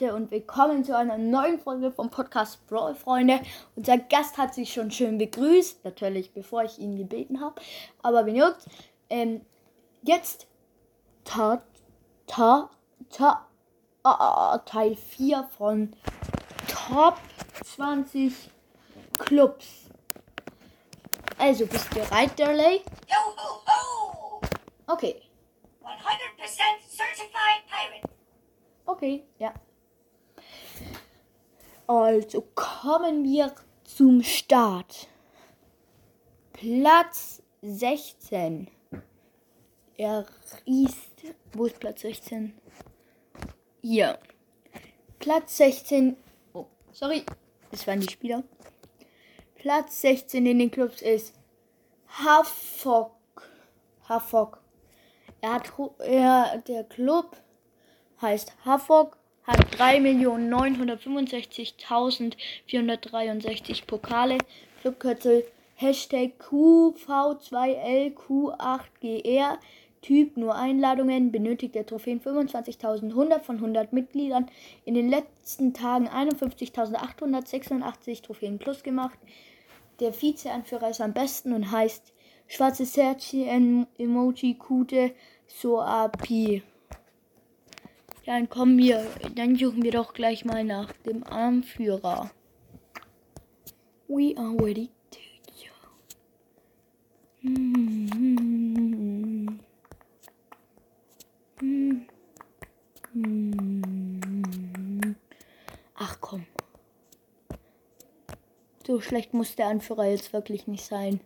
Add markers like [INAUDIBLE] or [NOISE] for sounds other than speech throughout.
Leute und willkommen zu einer neuen Folge vom Podcast Brawl Freunde. Unser Gast hat sich schon schön begrüßt, natürlich bevor ich ihn gebeten habe, aber wenn juckt. Ähm, jetzt ta, ta, ta, ah, Teil 4 von Top 20 Clubs. Also, bist du bereit, ho! Okay. 100% certified pirate. Okay, ja. Also kommen wir zum Start. Platz 16. Er ist. Wo ist Platz 16? Hier. Platz 16. Oh, sorry. Das waren die Spieler. Platz 16 in den Clubs ist Hafok. Hafok. Er hat er, der Club heißt Hafok, hat 3.965.463 Pokale, Clubkürzel Hashtag QV2LQ8GR, Typ nur Einladungen, benötigt der Trophäen 25.100 von 100 Mitgliedern, in den letzten Tagen 51.886 Trophäen plus gemacht. Der Vize-Anführer ist am besten und heißt schwarzes Herzchen Emoji Kute Soapi. Dann kommen wir, dann suchen wir doch gleich mal nach dem Anführer. We are ready to go. Ach komm. So schlecht muss der Anführer jetzt wirklich nicht sein.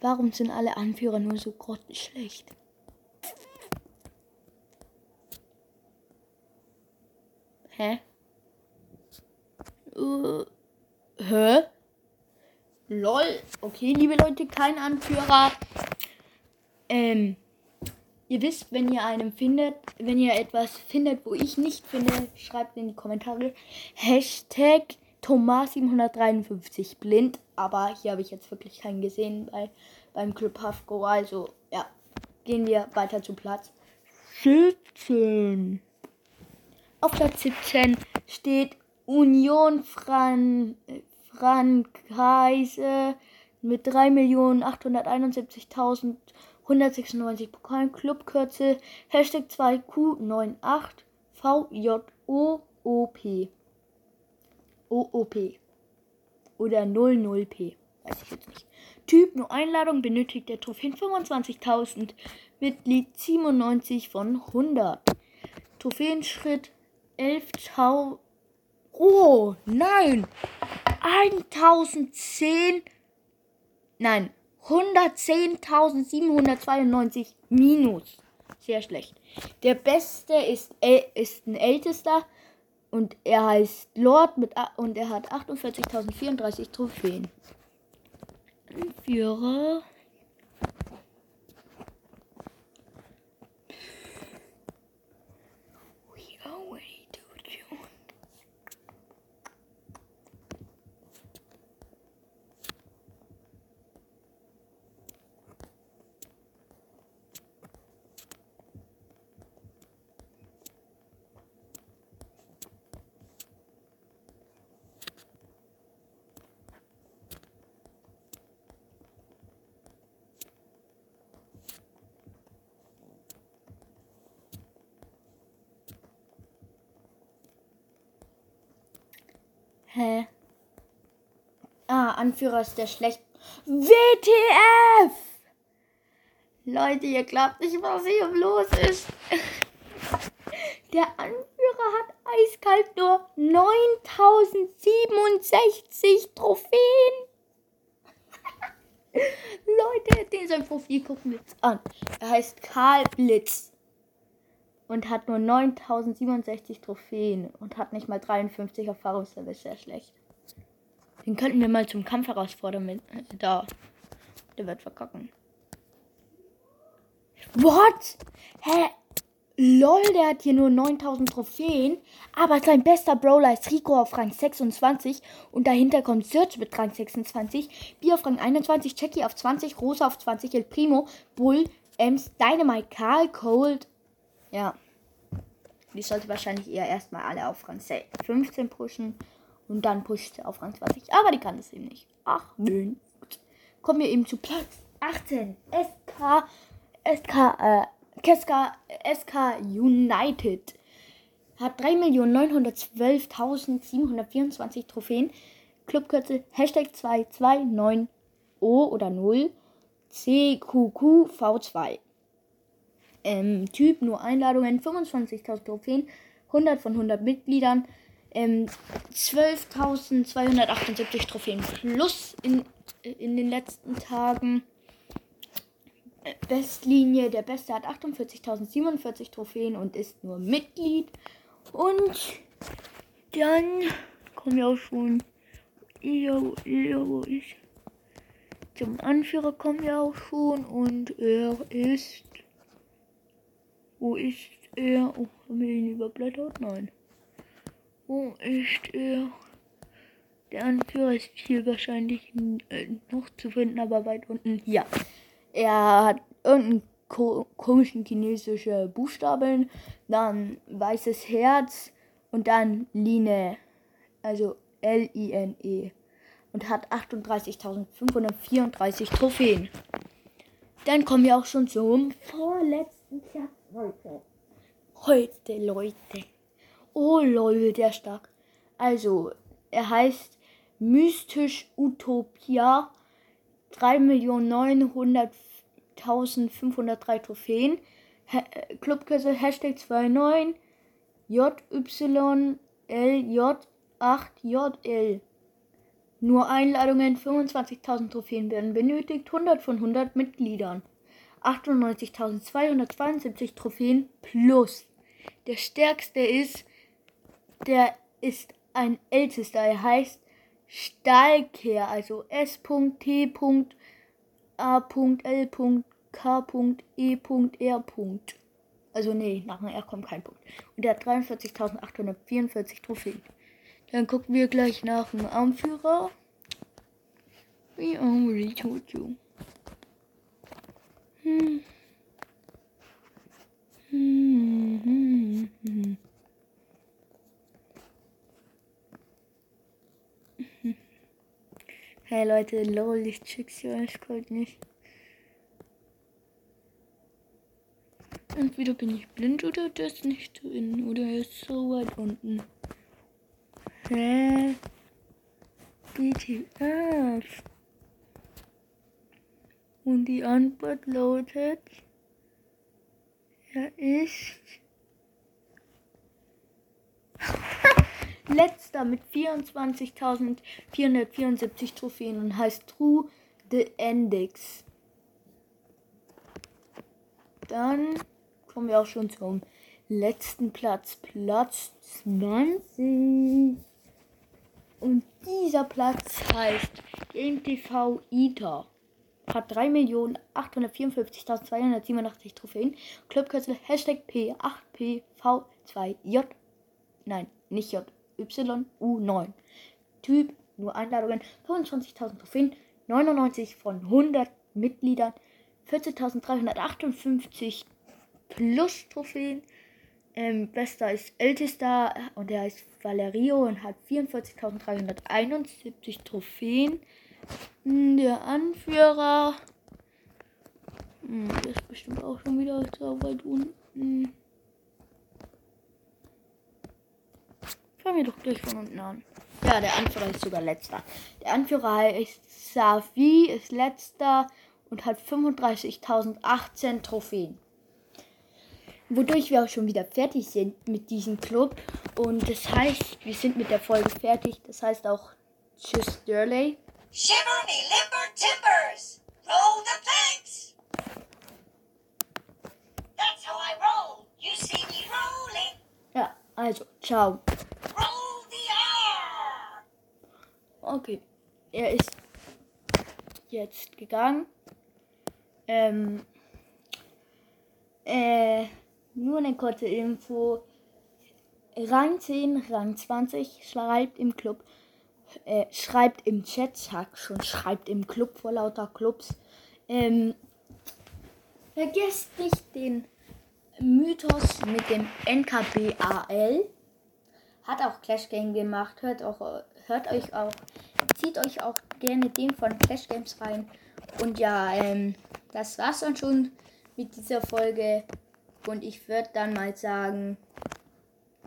Warum sind alle Anführer nur so grottenschlecht? Hä? Uh, hä? Lol. Okay, liebe Leute, kein Anführer. Ähm, ihr wisst, wenn ihr einen findet, wenn ihr etwas findet, wo ich nicht finde, schreibt in die Kommentare. Hashtag Thomas753 blind. Aber hier habe ich jetzt wirklich keinen gesehen bei, beim Club Hafgo. Also, ja, gehen wir weiter zu Platz 17. Auf Platz 17 steht Union Fran Frankreise mit 3.871.196 Pokalen, Clubkürzel, Hashtag 2Q98, VJOOP. OOP. Oder 00P. Weiß ich jetzt nicht. Typ nur Einladung benötigt der Trophäen 25.000. Mitglied 97 von 100. Trophäenschritt 11.000. Oh, nein. 1010. Nein. 110.792 minus. Sehr schlecht. Der beste ist, ist ein ältester und er heißt Lord mit und er hat 48.034 Trophäen. Führer. Hä? Ah, Anführer ist der schlecht. WTF! Leute, ihr glaubt nicht, was hier los ist. [LAUGHS] Der Anführer hat eiskalt nur 9067 Trophäen. [LAUGHS] Leute, den sein Profil gucken wir jetzt an. Er heißt Karl Blitz und hat nur 9067 Trophäen und hat nicht mal 53 Erfahrungslevel. Sehr schlecht. Den könnten wir mal zum Kampf herausfordern. Mit, äh, da. Der wird verkacken. What? Hä? Lol, der hat hier nur 9000 Trophäen. Aber sein bester Brawler ist Rico auf Rang 26. Und dahinter kommt Search mit Rang 26. B auf Rang 21. Jackie auf 20. Rosa auf 20. El Primo. Bull. Ems. Dynamite. Karl. Cold. Ja. Die sollte wahrscheinlich eher erstmal alle auf Rang 15 pushen und dann pusht sie auf Rang 20. Aber die kann das eben nicht. Ach, nö. Kommen wir eben zu Platz 18. SK, SK, äh, Keska, SK United hat 3.912.724 Trophäen. Clubkürzel Hashtag 229O oder 0 CQQV2. Ähm, typ nur Einladungen, 25.000 Trophäen, 100 von 100 Mitgliedern, ähm, 12.278 Trophäen plus in, in den letzten Tagen. Äh, Bestlinie, der Beste hat 48.047 Trophäen und ist nur Mitglied. Und dann kommen wir auch schon. Ja, wo ich. Zum Anführer kommen wir auch schon und er ist. Wo ist er? Oh, haben wir ihn überblättert? Nein. Wo ist er? Der Anführer ist hier wahrscheinlich äh, noch zu finden, aber weit unten. Ja. Er hat irgendeinen ko komischen chinesischen Buchstaben, dann weißes Herz und dann Line, also L-I-N-E und hat 38.534 Trophäen. Dann kommen wir auch schon zum vorletzten Platz heute. Heute, Leute. Oh lol, der stark. Also, er heißt Mystisch Utopia 3.900.503 Trophäen. Ha Clubkürzel Hashtag 29 JYLJ8JL. Nur Einladungen, 25.000 Trophäen werden benötigt, 100 von 100 Mitgliedern. 98.272 Trophäen plus. Der stärkste ist, der ist ein ältester, er heißt Stahlkehr, also S.T.A.L.K.E.R. Also nee, nach dem R kommt kein Punkt. Und der hat 43.844 Trophäen. Dann gucken wir gleich nach dem Anführer. We already told you. Hm. Hm, hm, hm. Hey Leute, lol, ich check's hier eiskalt nicht. Entweder bin ich blind oder das ist nicht drin. Oder er ist so weit unten. Hä? BTF. Und die Antwort lautet, er ist letzter mit 24.474 Trophäen und heißt True the Endix. Dann kommen wir auch schon zum letzten Platz, Platz 20. Und dieser Platz heißt GameTV ITA. Hat 3.854.287 Trophäen. Clubkürzel Hashtag P8PV2J. Nein, nicht J. YU9. Typ, nur Einladungen. 25.000 Trophäen. 99 von 100 Mitgliedern. 14.358 plus Trophäen. Ähm, bester ist ältester und der heißt Valerio und hat 44.371 Trophäen. Hm, der Anführer. Hm, der ist bestimmt auch schon wieder so weit unten. Fangen wir doch gleich von unten an. Ja, der Anführer ist sogar letzter. Der Anführer heißt Safi, ist letzter und hat 35.018 Trophäen wodurch wir auch schon wieder fertig sind mit diesem Club. Und das heißt, wir sind mit der Folge fertig. Das heißt auch Tschüss, Durley. Shiver me limber timbers! Roll the planks! That's how I roll. You see me rolling. Ja, also, ciao. Okay, er ist jetzt gegangen. Ähm, äh, nur eine kurze Info. Rang 10, Rang 20 schreibt im Club, äh, schreibt im Chat, sag schon, schreibt im Club vor lauter Clubs. Ähm, vergesst nicht den Mythos mit dem NKBAL. Hat auch Clash Game gemacht. Hört, auch, hört euch auch, zieht euch auch gerne den von Clash Games rein. Und ja, ähm, das war's dann schon mit dieser Folge. Und ich würde dann mal sagen,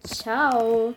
ciao.